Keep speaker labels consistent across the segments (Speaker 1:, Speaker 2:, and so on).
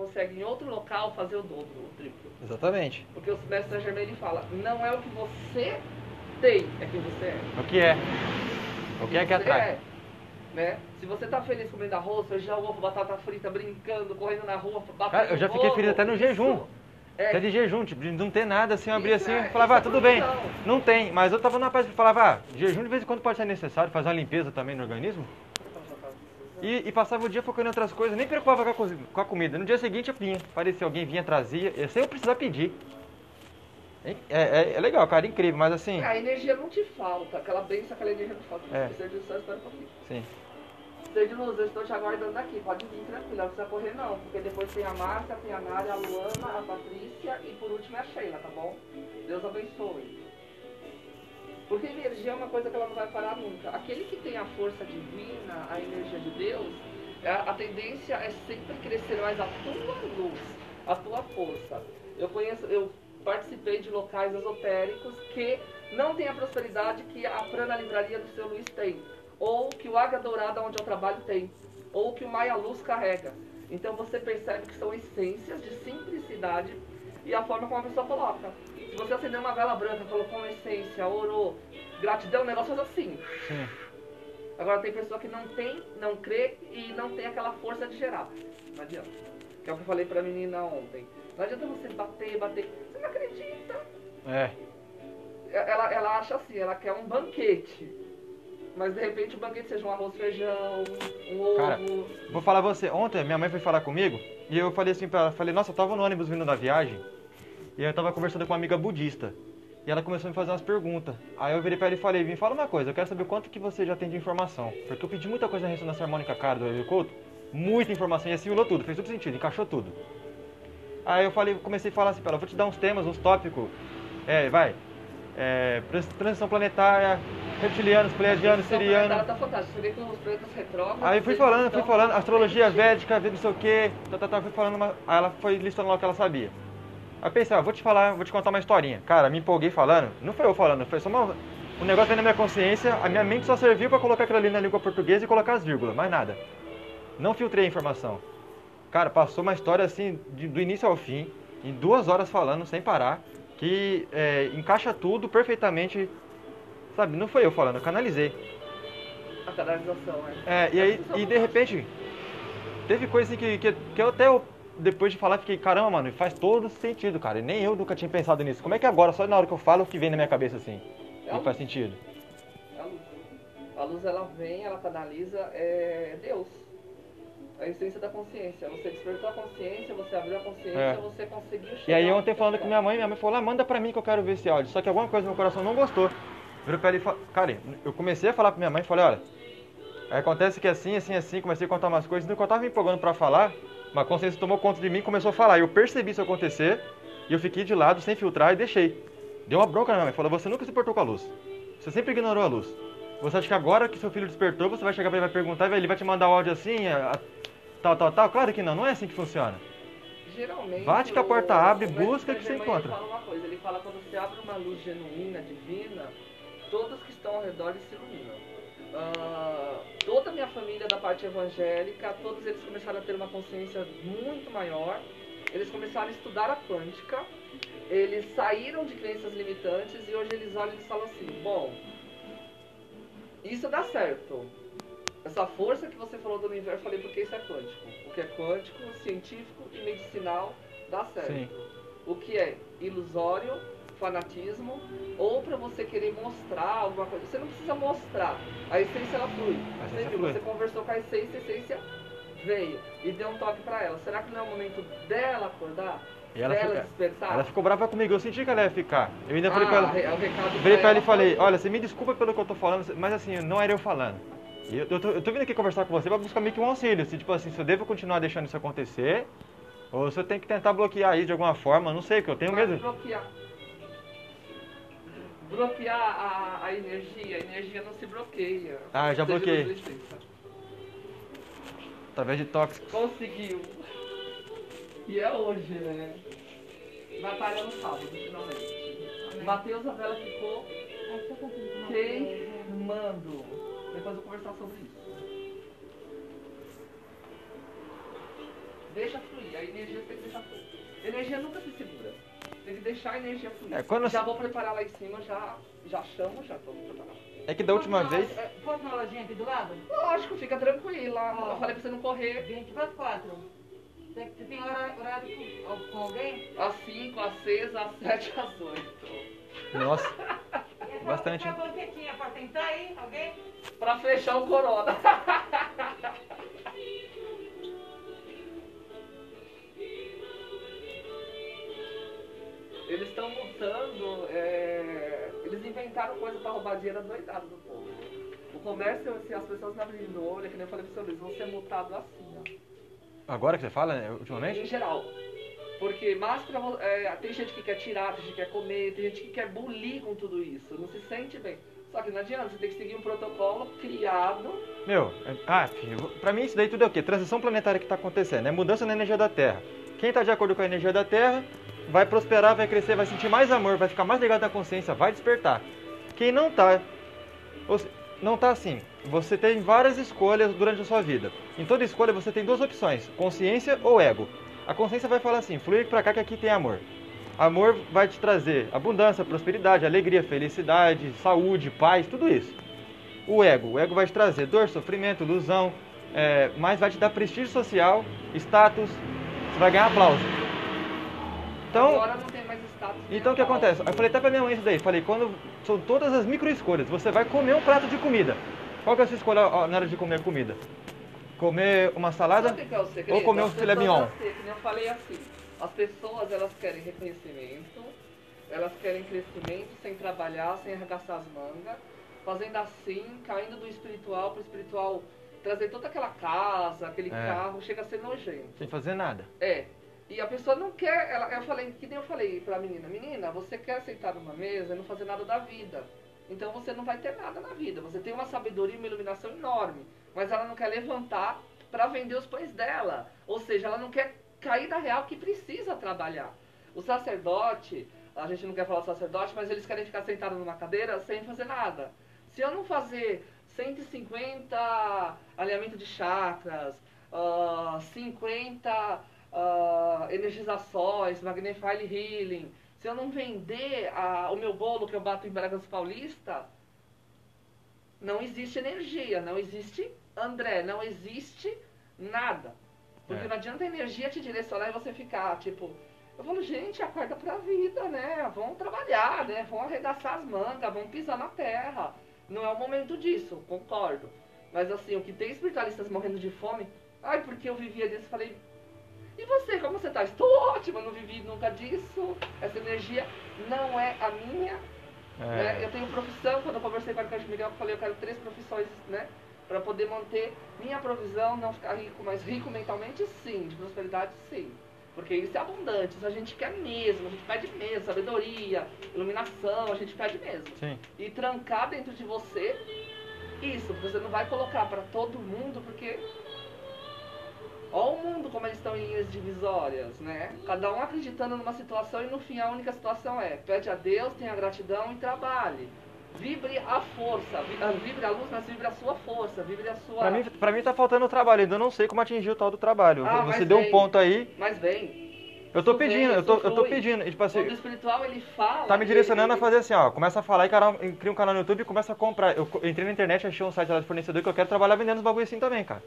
Speaker 1: consegue em outro local fazer o dobro, o triplo.
Speaker 2: Exatamente.
Speaker 1: Porque o mestre Saint Germain ele fala, não é o que você tem, é quem você é.
Speaker 2: O que é? O que é que atrai?
Speaker 1: é, né? Se você tá feliz comendo arroz, feijão, ovo, batata frita, brincando, correndo na rua, batendo
Speaker 2: Cara, eu já fiquei feliz até no
Speaker 1: isso
Speaker 2: jejum.
Speaker 1: É,
Speaker 2: Até de jejum, tipo, de não ter nada assim, eu abria assim
Speaker 1: é-
Speaker 2: e falava, ah,
Speaker 1: é
Speaker 2: tudo bem. Não tem, mas eu tava na paz e falava, ah, jejum de vez em quando pode ser necessário, fazer uma limpeza também no organismo. E, e passava o dia focando em outras coisas, nem preocupava com a, com a comida. No dia seguinte eu vinha, parecia alguém vinha, trazia, sem eu precisar pedir. É, é, é legal, cara, incrível, mas assim,
Speaker 1: A energia não te falta, aquela benção, aquela energia não te falta.
Speaker 2: É.
Speaker 1: Ser de céu, espera um pouquinho.
Speaker 2: sim.
Speaker 1: Ser de luz, eu estou te aguardando aqui, pode vir tranquilo, não precisa correr não, porque depois tem a Márcia, tem a Nária, a Luana, a Patrícia e por último é a Sheila, tá bom? Deus abençoe. Porque energia é uma coisa que ela não vai parar nunca. Aquele que tem a força divina, a energia de Deus, a, tendência é sempre crescer mais a tua luz, a tua força. Eu conheço, eu participei de locais esotéricos que não têm a prosperidade que a Prana Livraria do seu Luiz tem, ou que o Águia Dourada onde eu trabalho tem, ou que o Maia Luz carrega. Então você percebe que são essências de simplicidade e a forma como a pessoa coloca. Se você acender uma vela branca, colocou uma essência, orou, gratidão, o negócio faz assim.
Speaker 2: Sim.
Speaker 1: Agora tem pessoa que não tem, não crê e não tem aquela força de gerar. Não adianta. Que é o que eu falei pra menina ontem. Não adianta você bater, bater. Você não acredita.
Speaker 2: É.
Speaker 1: Ela, ela acha assim, ela quer um banquete. Mas de repente o banquete seja um arroz, feijão, um ovo.
Speaker 2: Cara, Vou falar você, ontem minha mãe foi falar comigo e eu falei assim pra ela, falei, nossa, eu tava no ônibus vindo da viagem e eu tava conversando com uma amiga budista. E ela começou a me fazer umas perguntas. Aí eu virei pra ela e falei, me fala uma coisa, eu quero saber quanto que você já tem de informação. Porque eu pedi muita coisa na ressonância harmônica cara do Helio Couto, muita informação e assimilou tudo, fez tudo sentido, encaixou tudo. Aí eu falei, comecei a falar assim pra ela, vou te dar uns temas, uns tópicos. É, vai. É, trans- transição planetária, reptilianos, pleiadianos,
Speaker 1: Então,
Speaker 2: sirianos.
Speaker 1: Ela tá fantástica. Você vê que os planetas retrógrados.
Speaker 2: Aí fui falando, fui falando, astrologia védica, não sei o que, tá, tá, tá, fui falando, uma... aí ela foi listando lá o que ela sabia. Aí eu pensei, ah, vou te falar, vou te contar uma historinha. Cara, me empolguei falando, não foi eu falando, foi só uma... um negócio aí na minha consciência, a minha mente só serviu pra colocar aquilo ali na língua portuguesa e colocar as vírgulas, mais nada. Não filtrei a informação. Cara, passou uma história assim, de- do início ao fim, em duas horas falando, sem parar, que é, encaixa tudo perfeitamente, sabe? Não foi eu falando, eu canalizei.
Speaker 1: A canalização, é.
Speaker 2: É, e aí, e de repente, teve coisa assim que, que, que eu até, eu, depois de falar, fiquei, caramba, mano, faz todo sentido, cara. E nem eu nunca tinha pensado nisso. Como é que agora, só na hora que eu falo, que vem na minha cabeça assim?
Speaker 1: É
Speaker 2: E faz sentido.
Speaker 1: A luz. A luz ela vem, ela canaliza, é Deus. A essência da consciência. Você despertou a consciência, você abriu a consciência,
Speaker 2: É.
Speaker 1: você conseguiu chegar.
Speaker 2: E aí ontem falando com minha mãe, minha mãe falou, ah, manda pra mim que eu quero ver esse áudio. Só que alguma coisa no meu coração não gostou. Virou pra ela e falou, cara, eu comecei a falar pra minha mãe, falei, olha, acontece que assim, assim, assim, comecei a contar umas coisas, no que eu tava me empolgando pra falar, uma consciência tomou conta de mim e começou a falar. Eu percebi isso acontecer, e eu fiquei de lado, sem filtrar, e deixei. Deu uma bronca na minha mãe, falou, você nunca se portou com a luz. Você sempre ignorou a luz. Você acha que agora que seu filho despertou, você vai chegar pra ele e vai perguntar, e ele vai te mandar o áudio assim, a- a- tal, tal, tal? Claro que não, não é assim que funciona.
Speaker 1: Geralmente.
Speaker 2: Bate que a porta abre, busca que você encontra.
Speaker 1: Ele fala uma coisa, ele fala quando você abre uma luz genuína, divina, todos que estão ao redor se iluminam. Ah, toda a minha família da parte evangélica, todos eles começaram a ter uma consciência muito maior. Eles começaram a estudar a quântica. Eles saíram de crenças limitantes e hoje eles olham e falam assim: bom, isso dá certo. Essa força que você falou do universo, eu falei porque isso é quântico. O que é quântico, científico e medicinal dá certo.
Speaker 2: Sim.
Speaker 1: O que é ilusório, fanatismo, ou para você querer mostrar alguma coisa. Você não precisa mostrar. A essência ela flui.
Speaker 2: A
Speaker 1: Você, viu,
Speaker 2: flui.
Speaker 1: você conversou com a essência, a essência veio e deu um toque para ela. Será que não é o momento dela acordar?
Speaker 2: E ela,
Speaker 1: dela
Speaker 2: fica,
Speaker 1: despertar?
Speaker 2: ela ficou brava comigo, eu senti que ela ia ficar. Eu ainda falei
Speaker 1: ah,
Speaker 2: pra ela,
Speaker 1: re- é o recado
Speaker 2: virei pra ela e falei, olha, você me desculpa pelo que eu tô falando, mas assim, não era eu falando. Eu, eu, tô, eu tô vindo aqui conversar com você pra buscar meio que um auxílio, se tipo assim, se eu devo continuar deixando isso acontecer, ou se eu tenho que tentar bloquear isso de alguma forma, não sei, que eu tenho
Speaker 1: Mas
Speaker 2: medo.
Speaker 1: bloquear. Bloquear a, a energia, a energia não se bloqueia.
Speaker 2: Ah, já bloqueei. Através de tóxicos.
Speaker 1: Conseguiu. E é hoje, né? Batalha no sábado, finalmente. Matheus, a vela ficou queimando. Depois eu vou conversar sobre isso. Deixa fluir. A energia tem que deixar fluir. Energia nunca se segura. Tem que deixar a energia fluir.
Speaker 2: É, quando-
Speaker 1: Já vou preparar lá em cima, já, já chamo, já tô preparado.
Speaker 2: É que da última
Speaker 3: Posso
Speaker 2: vez.
Speaker 3: na- é, Posso na lojinha aqui do lado?
Speaker 1: Lógico, fica tranquila.
Speaker 3: Ó.
Speaker 1: Eu falei pra você não correr
Speaker 3: 20 para 4. Você, você tem hora- horário com, com alguém?
Speaker 1: às 5, às 6, às 7, às 8.
Speaker 2: Nossa,
Speaker 3: E essa-
Speaker 2: Bastante,
Speaker 3: Essa banquetinha pra sentar aí, alguém?
Speaker 1: Pra fechar o corona. Eles estão lutando, é, eles inventaram coisa pra roubar dinheiro doidado do povo. O comércio, se as pessoas não abrirem o olho, que nem eu falei pro seu Luiz, vão ser multados assim, ó.
Speaker 2: agora que você fala, né,
Speaker 1: Em
Speaker 2: ultimamente?
Speaker 1: geral. Porque máscara, é, tem gente que quer tirar, tem gente que quer comer, tem gente que quer bulir com tudo isso, não se sente bem. Só que não adianta, você tem que seguir um protocolo criado
Speaker 2: Meu, é- ah, filho, pra mim isso daí tudo é o quê? Transição planetária que tá acontecendo, é mudança na energia da Terra. Quem tá de acordo com a energia da Terra vai prosperar, vai crescer, vai sentir mais amor, vai ficar mais ligado à consciência, vai despertar. Quem não tá, se- não tá assim, você tem várias escolhas durante a sua vida. Em toda escolha você tem duas opções, consciência ou ego. A consciência vai falar assim, flui pra cá que aqui tem amor. Amor vai te trazer abundância, prosperidade, alegria, felicidade, saúde, paz, tudo isso. O ego, o ego vai te trazer dor, sofrimento, ilusão, é, mas vai te dar prestígio social, status, você vai ganhar aplauso. Então,
Speaker 1: Agora não tem mais status.
Speaker 2: então o que acontece? Eu falei até pra minha mãe isso daí, falei, quando são todas as micro escolhas, você vai comer um prato de comida. Qual que é a sua escolha na hora de comer comida? Comer uma salada?
Speaker 1: O é o?
Speaker 2: Ou comer um filé mignon?
Speaker 1: assim, eu falei assim, as pessoas elas querem reconhecimento, elas querem crescimento sem trabalhar, sem arregaçar as mangas, fazendo assim, caindo do espiritual pro espiritual, trazer toda aquela casa, aquele
Speaker 2: É.
Speaker 1: carro, chega a ser nojento.
Speaker 2: Sem fazer nada.
Speaker 1: É. E a pessoa não quer, ela, eu falei, que nem eu falei pra menina, menina, você quer sentar numa mesa e não fazer nada da vida. Então você não vai ter nada na vida. Você tem uma sabedoria e uma iluminação enorme. Mas ela não quer levantar pra vender os pães dela. Ou seja, ela não quer cair da real que precisa trabalhar. O sacerdote, a gente não quer falar sacerdote, mas eles querem ficar sentados numa cadeira sem fazer nada. Se eu não fazer 150 alinhamento de chakras, ah, 50 ah, energizações, Magnify Healing, se eu não vender ah, o meu bolo que eu bato em Bragança Paulista, não existe energia, não existe André, não existe nada. Porque
Speaker 2: É.
Speaker 1: não adianta a energia te direcionar e você ficar, tipo, eu falo, gente, acorda pra vida, né? Vão trabalhar, né? Vão arregaçar as mangas, vão pisar na terra. Não é o momento disso, concordo. Mas assim, o que tem espiritualistas morrendo de fome, ai, porque eu vivia disso, falei, e você, como você tá? Estou ótima, não vivi nunca disso. Essa energia não é a minha, né?
Speaker 2: É,
Speaker 1: Eu tenho profissão, quando eu conversei com a Arcanjo Miguel, eu falei, eu quero três profissões, né? Pra poder manter minha provisão, não ficar rico, mas rico mentalmente, sim. De prosperidade, sim. Porque isso é abundante, isso a gente quer mesmo, a gente pede mesmo, sabedoria, iluminação, a gente pede mesmo.
Speaker 2: sim.
Speaker 1: E trancar dentro de você isso, você não vai colocar pra todo mundo, porque Olha o mundo como eles estão em linhas divisórias, né? Cada um acreditando numa situação e no fim a única situação é pede a Deus, tenha gratidão e trabalhe. Vibre a força, ah, vibre a luz, mas vibre a sua força, vibre a sua.
Speaker 2: Pra mim, pra mim tá faltando trabalho, ainda não sei como atingir o tal do trabalho.
Speaker 1: Ah,
Speaker 2: Você deu um ponto aí,
Speaker 1: Mas bem,
Speaker 2: eu tô pedindo, eu tô, eu tô pedindo. E, tipo
Speaker 1: o
Speaker 2: assim,
Speaker 1: mundo espiritual ele fala.
Speaker 2: Tá me direcionando a
Speaker 1: ele-
Speaker 2: fazer assim, ó. Começa a falar e cara, cria um canal no YouTube e começa a comprar. Eu entrei na internet, achei um site lá de fornecedor que eu quero trabalhar vendendo os bagulho assim também, cara.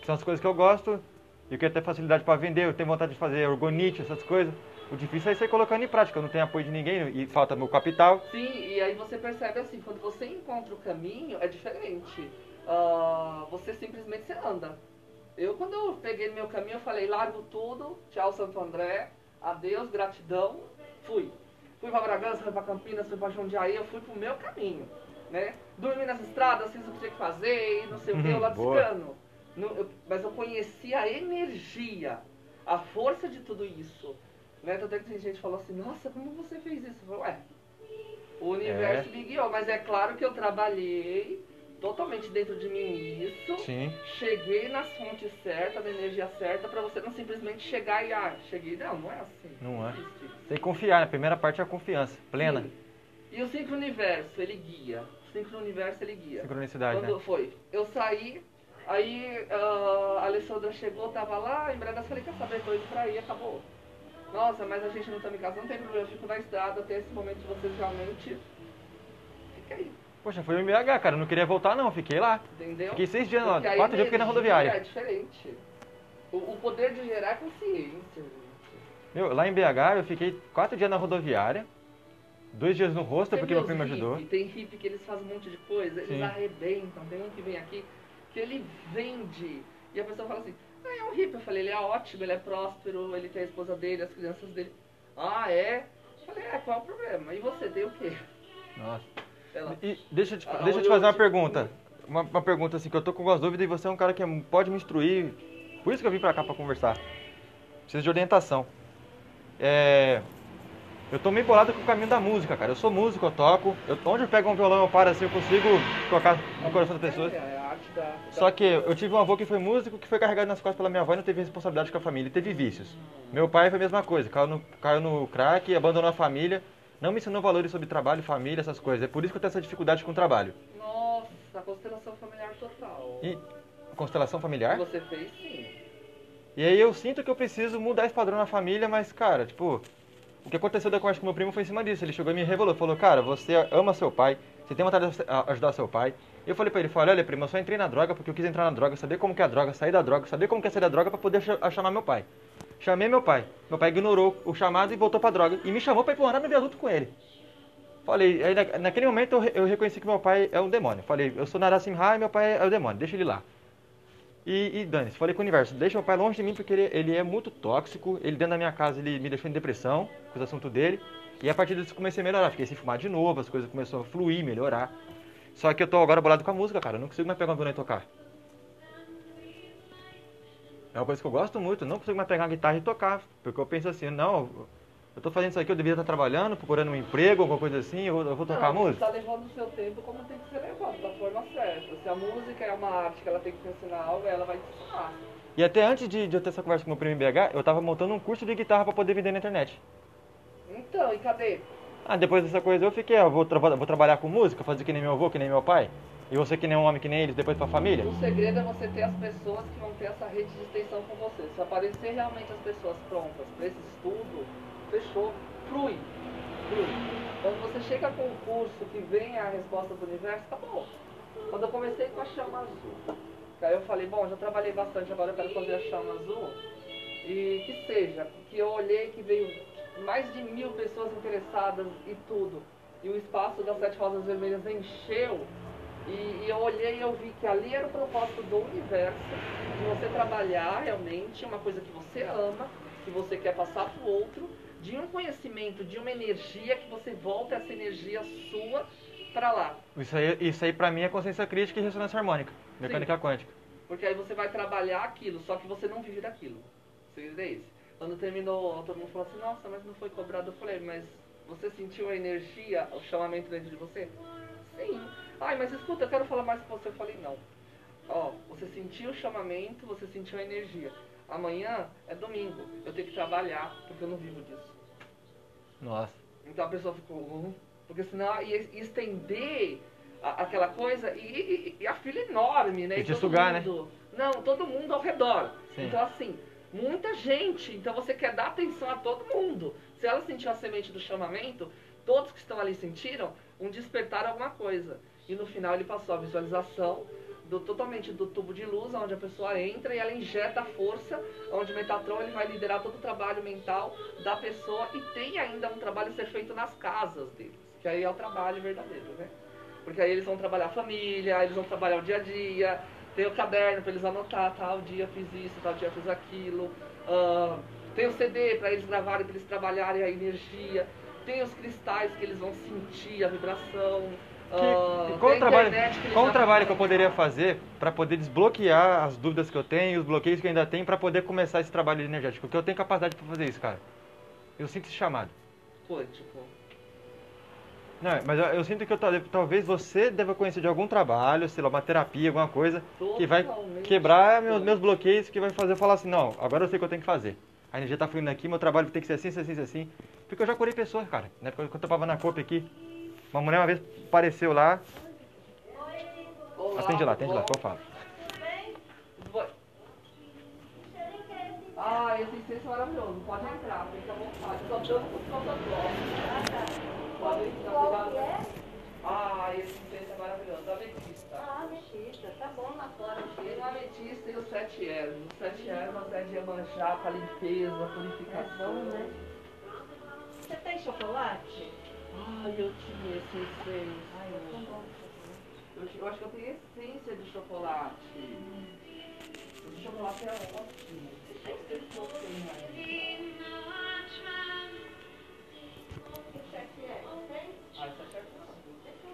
Speaker 2: Que são as coisas que eu gosto eu quero ter facilidade pra vender, eu tenho vontade de fazer orgonite, essas coisas. O difícil é você colocando em prática, eu não tenho apoio de ninguém e falta meu capital.
Speaker 1: Sim, e aí você percebe assim, quando você encontra o caminho, é diferente. Ah, você simplesmente você anda. Eu, quando eu peguei meu caminho, eu falei, largo tudo, tchau Santo André, adeus, gratidão, fui. Fui pra Bragança, fui pra Campinas, fui pra Jundiaí, eu fui pro meu caminho, né? Dormi nas estradas, fiz o que tinha que fazer, e não sei o que, eu lá
Speaker 2: Boa.
Speaker 1: descano. Não, eu- mas eu conheci a energia, a força de tudo isso. Né? Tanto é que tem gente que falou assim, nossa, como você fez isso? Eu falei, ué, o universo me guiou, mas é claro que eu trabalhei totalmente dentro de mim isso.
Speaker 2: Sim.
Speaker 1: Cheguei nas fontes certas, na energia certa, pra você não simplesmente chegar e, ah, cheguei. Não, não é assim.
Speaker 2: Não é. Tem que confiar, né? A primeira parte é a confiança, plena.
Speaker 1: Sim. E o sincro universo, ele guia. O sincro universo, ele guia.
Speaker 2: Sincronicidade,
Speaker 1: Quando
Speaker 2: né?
Speaker 1: foi? Eu saí, Aí ah, a Alessandra chegou, tava lá, em Bragança, falei, quer saber, tô indo pra aí, acabou. Nossa, mas a gente não tá em casa, não tem problema, eu fico na estrada até esse momento de vocês realmente. Fica aí,
Speaker 2: Poxa, foi em BH, cara. Eu não queria voltar, não. Fiquei lá.
Speaker 1: entendeu?
Speaker 2: Fiquei seis dias lá.
Speaker 1: Porque
Speaker 2: Quatro dias eu fiquei na rodoviária.
Speaker 1: É diferente. O, o poder de gerar é consciência, gente.
Speaker 2: Meu, lá em BH eu fiquei quatro dias na rodoviária. Dois dias no rosto, porque meu primo me ajudou.
Speaker 1: Tem hippie que eles fazem um monte de coisa, eles
Speaker 2: Sim.
Speaker 1: arrebentam. Tem um que vem aqui que ele vende. E a pessoa fala assim, ah, é um hippie. Eu falei, ele é ótimo, ele é próspero, ele tem a esposa dele, as crianças dele. Ah, é? Eu falei, é, qual é o problema? E você, tem o quê?
Speaker 2: Nossa.
Speaker 1: Ela,
Speaker 2: E deixa eu te,
Speaker 1: Ah,
Speaker 2: deixa eu te fazer uma pergunta. Uma, uma pergunta assim, que eu tô com algumas dúvidas e você é um cara que é- pode me instruir. Por isso que eu vim pra cá pra conversar. Preciso de orientação. É. Eu tô meio bolado com o caminho da música, cara. Eu sou músico, eu toco. Eu, onde eu pego um violão, eu paro assim, eu consigo tocar no coração das pessoas.
Speaker 1: É, é a arte da, da-
Speaker 2: Só que eu tive um avô que foi músico, que foi carregado nas costas pela minha avó e não teve responsabilidade com a família, e teve vícios. Meu pai foi a mesma coisa, caiu no, caiu no crack, abandonou a família, não me ensinou valores sobre trabalho, família, essas coisas. É por isso que eu tenho essa dificuldade com o trabalho.
Speaker 1: Nossa, a constelação familiar total.
Speaker 2: E constelação familiar?
Speaker 1: você fez, sim.
Speaker 2: E aí eu sinto que eu preciso mudar esse padrão na família, mas cara, tipo, o que aconteceu da conversa com meu primo foi em cima disso. Ele chegou e me revelou, falou, cara, você ama seu pai, você tem vontade de ajudar seu pai. Eu falei pra ele, falei, olha primo, eu só entrei na droga porque eu quis entrar na droga, saber como que é a droga, sair da droga, saber como que é sair da droga pra poder chamar meu pai. Chamei meu pai. Meu pai ignorou o chamado e voltou pra droga. E me chamou pra ir morar no viaduto com ele. Falei, aí na- naquele momento eu, eu reconheci que meu pai é um demônio. Falei, eu sou Narasimha e meu pai é o demônio, deixa ele lá. E, e dane-se, falei com o universo, deixa meu pai longe de mim porque ele, ele é muito tóxico, ele dentro da minha casa ele me deixou em depressão com os assuntos dele. E a partir disso comecei a melhorar, fiquei sem fumar de novo, as coisas começaram a fluir, melhorar. Só que eu tô agora bolado com a música, cara, eu não consigo mais pegar um violão e tocar. É uma coisa que eu gosto muito, eu não consigo mais pegar uma guitarra e tocar, porque eu penso assim, não, eu tô fazendo isso aqui, eu deveria estar trabalhando, procurando um emprego, alguma coisa assim, eu vou, eu vou tocar
Speaker 1: não,
Speaker 2: música.
Speaker 1: Você tá levando o seu tempo como tem que ser levado, da forma certa. Se a música é uma arte que ela tem que te ensinar algo, ela vai te ensinar.
Speaker 2: E até antes de, de eu ter essa conversa com meu primo BH, eu tava montando um curso de guitarra pra poder vender na internet.
Speaker 1: Então, e cadê?
Speaker 2: Ah, depois dessa coisa eu fiquei, ah, vou, tra- vou trabalhar com música, fazer que nem meu avô, que nem meu pai. E você que nem um homem que nem eles, depois pra família.
Speaker 1: O segredo é você ter as pessoas que vão ter essa rede de extensão com você. Se aparecer realmente as pessoas prontas para esse estudo, fechou, flui. Flui. Quando você chega com um curso que vem a resposta do universo, tá bom. Quando eu comecei com a chama azul, que aí eu falei, bom, já trabalhei bastante, agora eu quero fazer a chama azul. E que seja, porque eu olhei que veio mais de mil pessoas interessadas e tudo. E o espaço das Sete Rosas Vermelhas encheu. E, e eu olhei e eu vi que ali era o propósito do universo, de você trabalhar realmente uma coisa que você ama, que você quer passar para o outro, de um conhecimento, de uma energia, que você volta essa energia sua para lá.
Speaker 2: Isso aí, isso aí pra mim é consciência crítica e ressonância harmônica, mecânica quântica.
Speaker 1: Porque aí você vai trabalhar aquilo, só que você não vive daquilo. O segredo é esse. Quando terminou, todo mundo falou assim, nossa, mas não foi cobrado. Eu falei, mas você sentiu a energia, o chamamento dentro de você? Sim. Ai, mas escuta, eu quero falar mais com você. Eu falei, não. Ó, você sentiu o chamamento, você sentiu a energia. Amanhã é domingo, eu tenho que trabalhar, porque eu não vivo disso.
Speaker 2: Nossa.
Speaker 1: Então a pessoa ficou, "Hum?" porque senão ia estender a- aquela coisa e, e- e a fila enorme, né?
Speaker 2: E te
Speaker 1: todo
Speaker 2: sugar, né?
Speaker 1: mundo, Não, todo mundo ao redor.
Speaker 2: Sim.
Speaker 1: Então assim, muita gente, então você quer dar atenção a todo mundo. Se ela sentiu a semente do chamamento, todos que estão ali sentiram um despertar alguma coisa. E no final ele passou a visualização do, totalmente do tubo de luz, onde a pessoa entra e ela injeta a força, onde o Metatron ele vai liderar todo o trabalho mental da pessoa e tem ainda um trabalho a ser feito nas casas deles, que aí é o trabalho verdadeiro, né? Porque aí eles vão trabalhar a família, eles vão trabalhar o dia a dia, tem o caderno para eles anotar, tal dia fiz isso, tal dia fiz aquilo, ah, tem o CD para eles gravarem, para eles trabalharem a energia, tem os cristais que eles vão sentir a vibração.
Speaker 2: Que- qual o trabalho, qual o trabalho que eu poderia fazer pra poder desbloquear as dúvidas que eu tenho, os bloqueios que eu ainda tenho, pra poder começar esse trabalho energético? Porque eu tenho capacidade pra fazer isso, cara. Eu sinto esse chamado.
Speaker 1: Quântico.
Speaker 2: Não, mas eu, eu sinto que eu, tal- talvez você deva conhecer de algum trabalho, sei lá, uma terapia, alguma coisa, que vai
Speaker 1: Totalmente
Speaker 2: quebrar meus, meus bloqueios, que vai fazer eu falar assim, não, agora eu sei o que eu tenho que fazer. A energia tá fluindo aqui, meu trabalho tem que ser assim, assim, assim, assim. Porque eu já curei pessoas, cara. Na época que eu trabalhava na COP aqui, uma mulher uma vez apareceu lá.
Speaker 1: Olá,
Speaker 2: atende lá, atende lá,
Speaker 1: só
Speaker 2: fala. Tudo bem?
Speaker 1: Ah, esse incenso é maravilhoso, não pode entrar, fica à vontade. Só dando com os protocolos. Pode entrar,
Speaker 4: é?
Speaker 1: Ah, esse incenso é maravilhoso, ametista.
Speaker 4: Ah, ametista, tá bom lá fora. Cheiro.
Speaker 1: ametista e os sete ervas. Os sete ervas é de manchar para limpeza, purificação.
Speaker 4: É bom, né? Você tem chocolate?
Speaker 1: Ai, eu tinha essa essência.
Speaker 4: Ai, eu,
Speaker 1: eu, eu acho que eu tenho essência de chocolate. Hum. O chocolate é ótimo. Acho que eu.